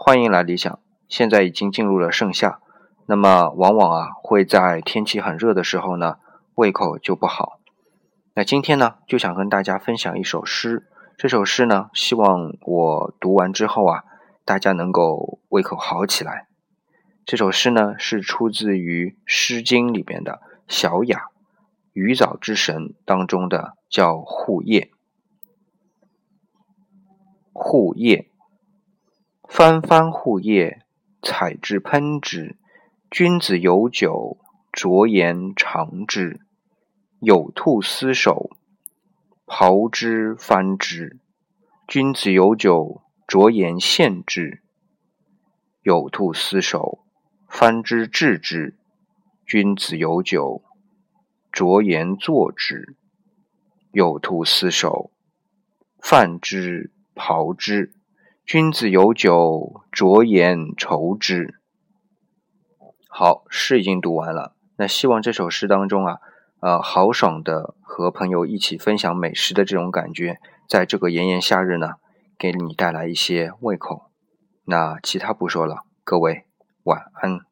欢迎来理想。现在已经进入了盛夏，那么往往啊会在天气很热的时候呢，胃口就不好。那今天呢，就想跟大家分享一首诗。这首诗呢，希望我读完之后啊，大家能够胃口好起来。这首诗呢，是出自于《诗经》里边的《小雅·鱼藻之神》当中的，叫《护叶》。护叶，翻翻护叶，采之喷之。君子有酒，酌言尝之。有兔斯守，刨之翻之。君子有酒，酌言献之。有兔斯守，翻之治之。君子有酒，酌言作之。有兔斯守泛之。刨之，君子有酒，酌言愁之。好，诗已经读完了。那希望这首诗当中啊，呃，豪爽的和朋友一起分享美食的这种感觉，在这个炎炎夏日呢，给你带来一些胃口。那其他不说了，各位晚安。